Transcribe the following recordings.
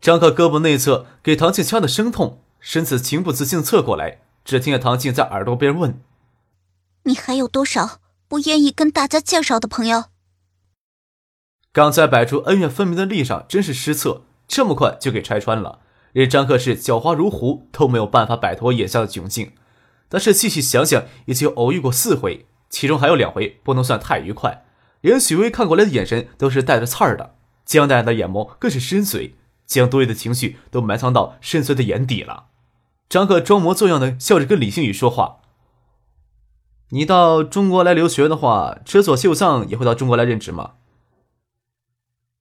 张克胳膊内侧给唐静掐的生痛，身子情不自禁侧过来，只听见唐静在耳朵边问：“你还有多少不愿意跟大家介绍的朋友？”刚才摆出恩怨分明的立场真是失策，这么快就给拆穿了，任张克是狡猾如狐，都没有办法摆脱眼下的窘境。但是细细想想，已经偶遇过四回，其中还有两回不能算太愉快，连许巍看过来的眼神都是带着刺儿的，江大的眼眸更是深邃。将多余的情绪都埋藏到深邃的眼底了。张克装模作样的笑着跟李星宇说话：“你到中国来留学的话，池佐秀藏也会到中国来任职吗？”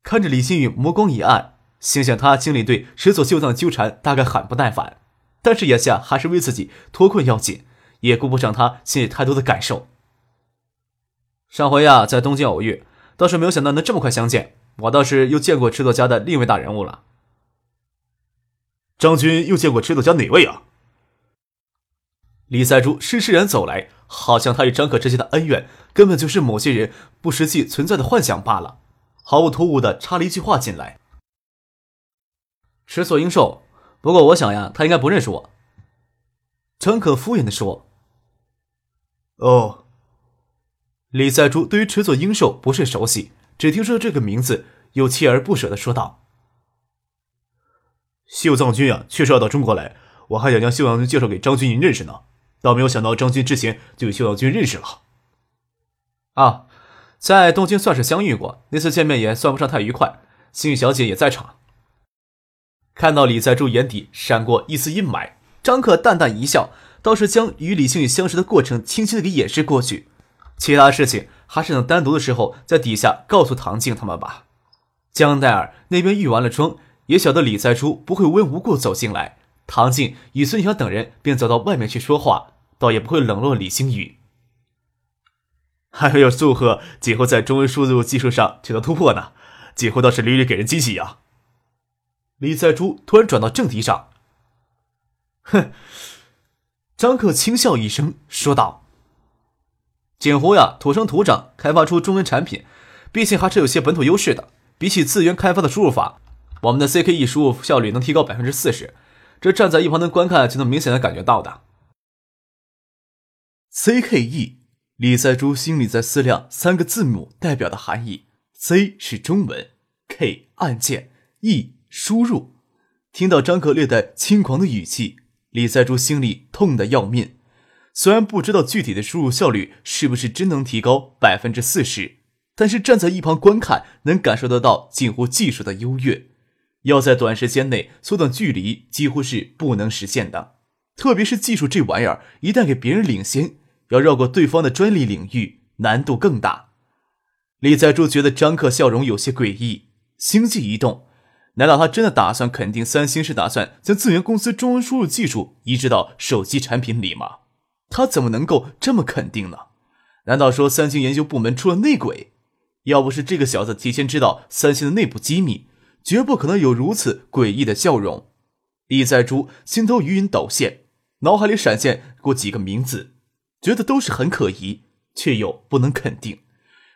看着李星宇目光一暗，心想他心里对池佐秀藏纠缠，大概很不耐烦。但是眼下还是为自己脱困要紧，也顾不上他心里太多的感受。上回呀，在东京偶遇，倒是没有想到能这么快相见。我倒是又见过池佐家的另一位大人物了。张军又见过池佐家哪位啊？李在珠施施然走来，好像他与张可之间的恩怨根本就是某些人不实际存在的幻想罢了，毫无突兀的插了一句话进来。池所英寿，不过我想呀，他应该不认识我。张可敷衍的说：“哦。”李在珠对于池佐英寿不甚熟悉，只听说这个名字，又锲而不舍的说道。秀藏君啊，确实要到中国来，我还想将秀藏君介绍给张军您认识呢，倒没有想到张军之前就与秀藏君认识了。啊，在东京算是相遇过，那次见面也算不上太愉快。幸运小姐也在场。看到李在柱眼底闪过一丝阴霾，张克淡淡一笑，倒是将与李幸运相识的过程轻轻的给掩饰过去。其他事情还是等单独的时候在底下告诉唐静他们吧。江黛儿那边御完了妆。也晓得李在珠不会无缘无故走进来，唐静与孙晓等人便走到外面去说话，倒也不会冷落李星宇。还要祝贺锦湖在中文输入技术上取得突破呢，锦湖倒是屡屡给人惊喜呀。李在珠突然转到正题上，哼，张克轻笑一声说道：“锦湖呀，土生土长开发出中文产品，毕竟还是有些本土优势的，比起自源开发的输入法。”我们的 CKE 输入效率能提高百分之四十，这站在一旁的观看就能明显的感觉到的。CKE，李在珠心里在思量三个字母代表的含义：C 是中文，K 按键，E 输入。听到张可略带轻狂的语气，李在珠心里痛得要命。虽然不知道具体的输入效率是不是真能提高百分之四十，但是站在一旁观看，能感受得到近乎技术的优越。要在短时间内缩短距离，几乎是不能实现的。特别是技术这玩意儿，一旦给别人领先，要绕过对方的专利领域，难度更大。李在柱觉得张克笑容有些诡异，心悸一动。难道他真的打算肯定三星是打算将资源公司中文输入技术移植到手机产品里吗？他怎么能够这么肯定呢？难道说三星研究部门出了内鬼？要不是这个小子提前知道三星的内部机密。绝不可能有如此诡异的笑容。李在珠心头余云抖现，脑海里闪现过几个名字，觉得都是很可疑，却又不能肯定。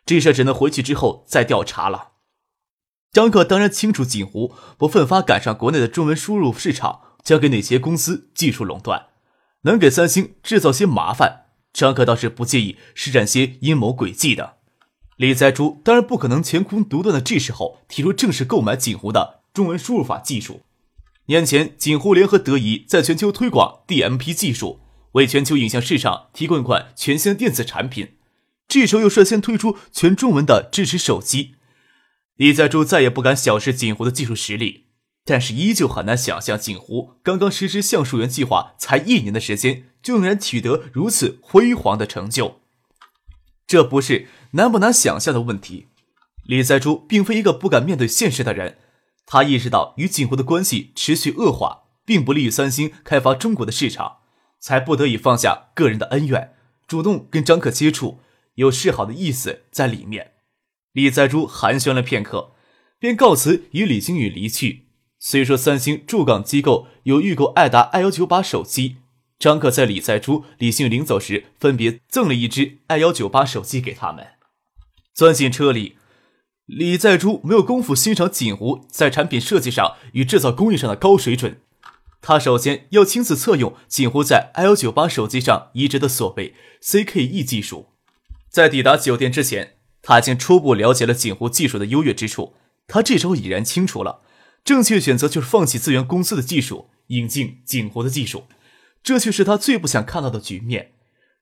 这事只能回去之后再调查了。张可当然清楚，锦湖不奋发赶上国内的中文输入市场，将给哪些公司技术垄断，能给三星制造些麻烦。张可倒是不介意施展些阴谋诡计的。李在珠当然不可能乾坤独断的这时候提出正式购买锦湖的中文输入法技术。年前，锦湖联合德仪在全球推广 DMP 技术，为全球影像市场提供一款全新电子产品。这时候又率先推出全中文的支持手机，李在珠再也不敢小视锦湖的技术实力，但是依旧很难想象锦湖刚刚实施橡树园计划才一年的时间，就能取得如此辉煌的成就。这不是难不难想象的问题。李在珠并非一个不敢面对现实的人，他意识到与景湖的关系持续恶化，并不利于三星开发中国的市场，才不得已放下个人的恩怨，主动跟张克接触，有示好的意思在里面。李在洙寒暄了片刻，便告辞与李星宇离去。虽说三星驻港机构有预购爱达 i 幺九八手机，张克在李在洙、李星宇临走时，分别赠了一只 i 幺九八手机给他们。钻进车里，李在洙没有功夫欣赏锦湖在产品设计上与制造工艺上的高水准。他首先要亲自测用锦湖在 L 九八手机上移植的所谓 CKE 技术。在抵达酒店之前，他已经初步了解了锦湖技术的优越之处。他这时候已然清楚了。正确选择就是放弃资源公司的技术，引进锦湖的技术，这却是他最不想看到的局面。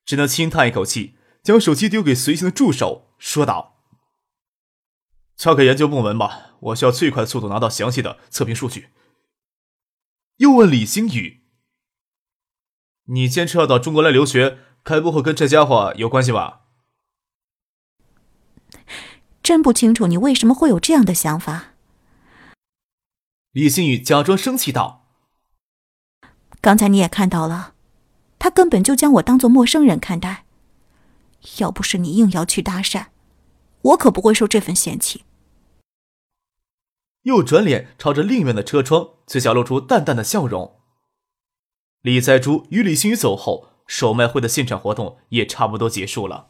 只能轻叹一口气，将手机丢给随行的助手，说道：“交给研究部门吧，我需要最快速度拿到详细的测评数据。”又问李星宇：“你坚持要到中国来留学，该不会跟这家伙有关系吧？”真不清楚你为什么会有这样的想法。李星宇假装生气道：“刚才你也看到了，他根本就将我当做陌生人看待。要不是你硬要去搭讪，我可不会受这份嫌弃。”又转脸朝着另一面的车窗，嘴角露出淡淡的笑容。李在洙与李星宇走后，首卖会的现场活动也差不多结束了。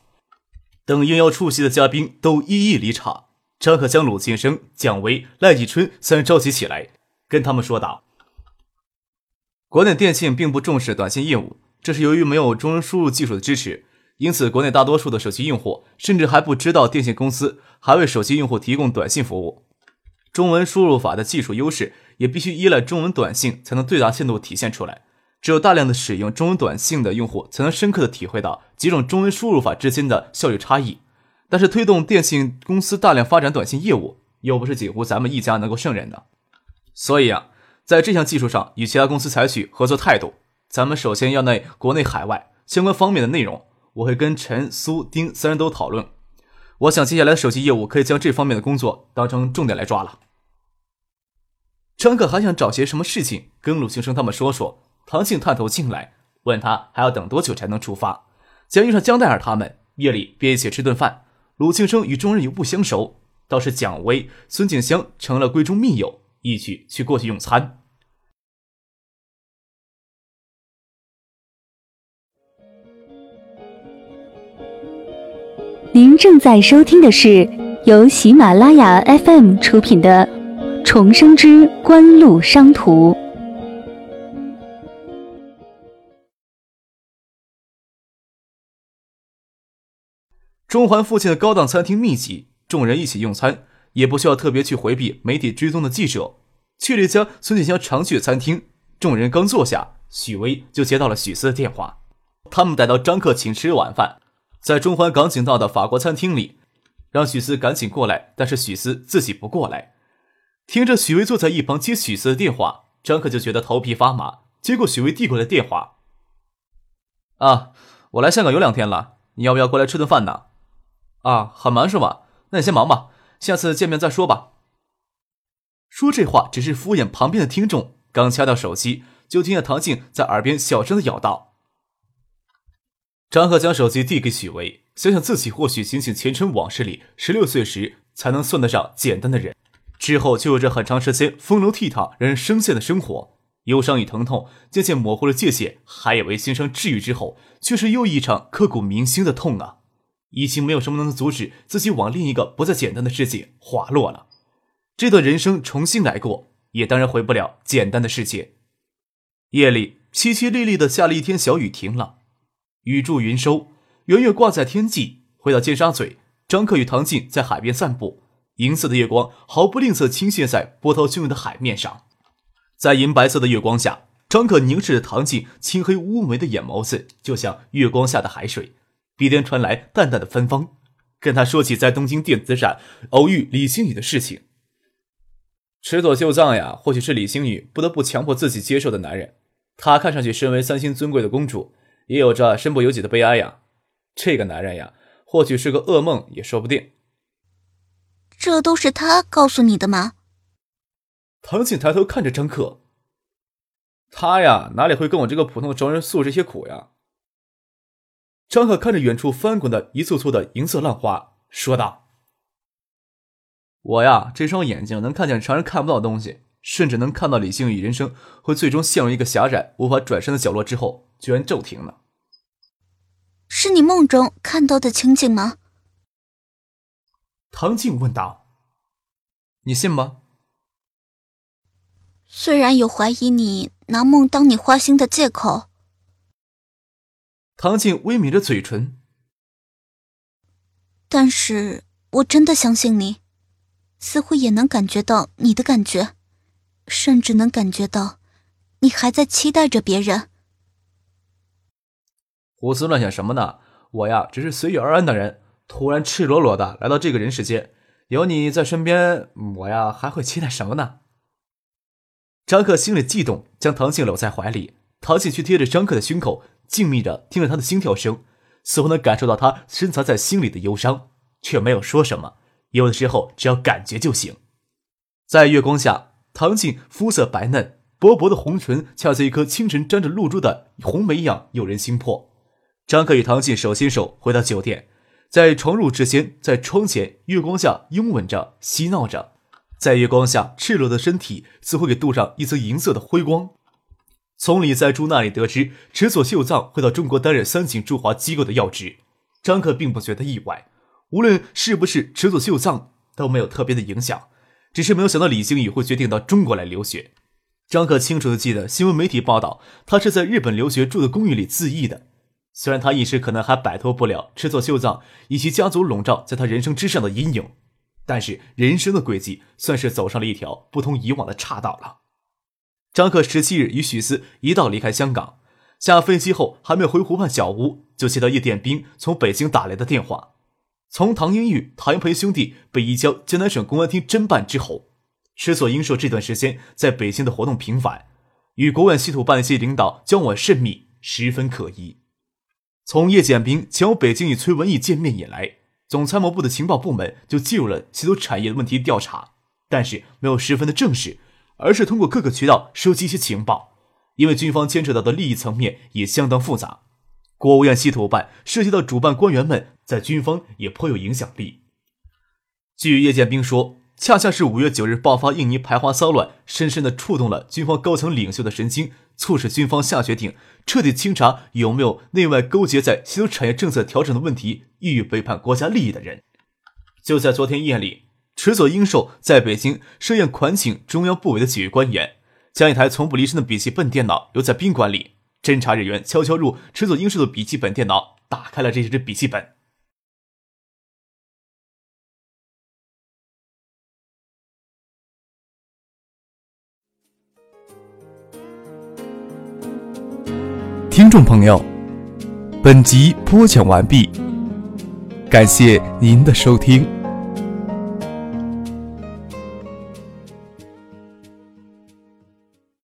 等应邀出席的嘉宾都一一离场。张可将鲁庆生、蒋维、赖继春三人召集起来，跟他们说道：“国内电信并不重视短信业务，这是由于没有中文输入技术的支持，因此国内大多数的手机用户甚至还不知道电信公司还为手机用户提供短信服务。中文输入法的技术优势也必须依赖中文短信才能最大限度体现出来。只有大量的使用中文短信的用户，才能深刻的体会到几种中文输入法之间的效率差异。”但是推动电信公司大量发展短信业务，又不是几乎咱们一家能够胜任的。所以啊，在这项技术上与其他公司采取合作态度。咱们首先要内国内海外相关方面的内容，我会跟陈、苏、丁三人都讨论。我想接下来的手机业务可以将这方面的工作当成重点来抓了。陈可还想找些什么事情跟鲁庆生他们说说。唐静探头进来，问他还要等多久才能出发。将遇上江黛儿他们，夜里便一起吃顿饭。鲁庆生与众人又不相熟，倒是蒋薇、孙景香成了闺中密友，一起去过去用餐。您正在收听的是由喜马拉雅 FM 出品的《重生之官路商途》。中环附近的高档餐厅密集，众人一起用餐，也不需要特别去回避媒体追踪的记者。去了一家孙锦香常去的餐厅，众人刚坐下，许巍就接到了许思的电话。他们逮到张克请吃晚饭，在中环港景道的法国餐厅里，让许思赶紧过来，但是许思自己不过来。听着许巍坐在一旁接许思的电话，张克就觉得头皮发麻。接过许巍递过来电话：“啊，我来香港有两天了，你要不要过来吃顿饭呢？”啊，很忙是吧？那你先忙吧，下次见面再说吧。说这话只是敷衍旁边的听众，刚掐掉手机，就听见唐静在耳边小声的咬道：“张赫将手机递给许巍，想想自己或许仅仅前尘往事里十六岁时才能算得上简单的人，之后就有着很长时间风流倜傥、让人生陷的生活，忧伤与疼痛渐渐模糊了界限，还以为心伤治愈之后，却是又一场刻骨铭心的痛啊！”已经没有什么能阻止自己往另一个不再简单的世界滑落了。这段人生重新来过，也当然回不了简单的世界。夜里淅淅沥沥的下了一天小雨，停了，雨住云收，圆月挂在天际。回到尖沙咀，张克与唐静在海边散步，银色的月光毫不吝啬倾泻在波涛汹涌的海面上。在银白色的月光下，张克凝视着唐静青黑乌眉的眼眸子，就像月光下的海水。鼻尖传来淡淡的芬芳，跟他说起在东京电子展偶遇李星宇的事情。池佐秀藏呀，或许是李星宇不得不强迫自己接受的男人。他看上去身为三星尊贵的公主，也有着身不由己的悲哀呀。这个男人呀，或许是个噩梦也说不定。这都是他告诉你的吗？唐静抬头看着张克。他呀，哪里会跟我这个普通的仇人诉这些苦呀？张可看着远处翻滚的一簇簇的银色浪花，说道：“我呀，这双眼睛能看见常人看不到的东西，甚至能看到理性与人生会最终陷入一个狭窄、无法转身的角落之后，居然骤停了。是你梦中看到的情景吗？”唐静问道：“你信吗？”虽然有怀疑你拿梦当你花心的借口。唐静微抿着嘴唇，但是我真的相信你，似乎也能感觉到你的感觉，甚至能感觉到你还在期待着别人。胡思乱想什么呢？我呀，只是随遇而安的人，突然赤裸裸的来到这个人世间，有你在身边，我呀还会期待什么呢？张克心里悸动，将唐静搂在怀里，唐静却贴着张克的胸口。静谧的听着他的心跳声，似乎能感受到他深藏在心里的忧伤，却没有说什么。有的时候，只要感觉就行。在月光下，唐静肤色白嫩，薄薄的红唇恰似一颗清晨沾着露珠的红梅一样诱人心魄。张克与唐静手牵手回到酒店，在床褥之间，在窗前，月光下拥吻着，嬉闹着。在月光下，赤裸的身体似乎给镀上一层银色的辉光。从李在洙那里得知池佐秀藏会到中国担任三井驻华机构的要职，张克并不觉得意外。无论是不是池佐秀藏都没有特别的影响，只是没有想到李星宇会决定到中国来留学。张克清楚的记得新闻媒体报道，他是在日本留学住的公寓里自缢的。虽然他一时可能还摆脱不了池佐秀藏以及家族笼罩在他人生之上的阴影，但是人生的轨迹算是走上了一条不同以往的岔道了。张克十七日与许思一道离开香港，下飞机后还没回湖畔小屋，就接到叶殿兵从北京打来的电话。从唐英玉、唐英培兄弟被移交江南省公安厅侦办之后，池所英硕这段时间在北京的活动频繁，与国外稀土办一些领导交往甚密，十分可疑。从叶剑兵前往北京与崔文义见面以来，总参谋部的情报部门就介入了稀土产业的问题调查，但是没有十分的正式。而是通过各个渠道收集一些情报，因为军方牵扯到的利益层面也相当复杂。国务院稀土办涉及到主办官员们在军方也颇有影响力。据叶剑兵说，恰恰是五月九日爆发印尼排华骚乱，深深的触动了军方高层领袖的神经，促使军方下决定彻底清查有没有内外勾结在稀土产业政策调整的问题，意欲背叛国家利益的人。就在昨天夜里。池佐英寿在北京设宴款请中央部委的几位官员，将一台从不离身的笔记本电脑留在宾馆里。侦查人员悄悄入池佐英寿的笔记本电脑，打开了这只笔记本。众朋友，本集播讲完毕，感谢您的收听。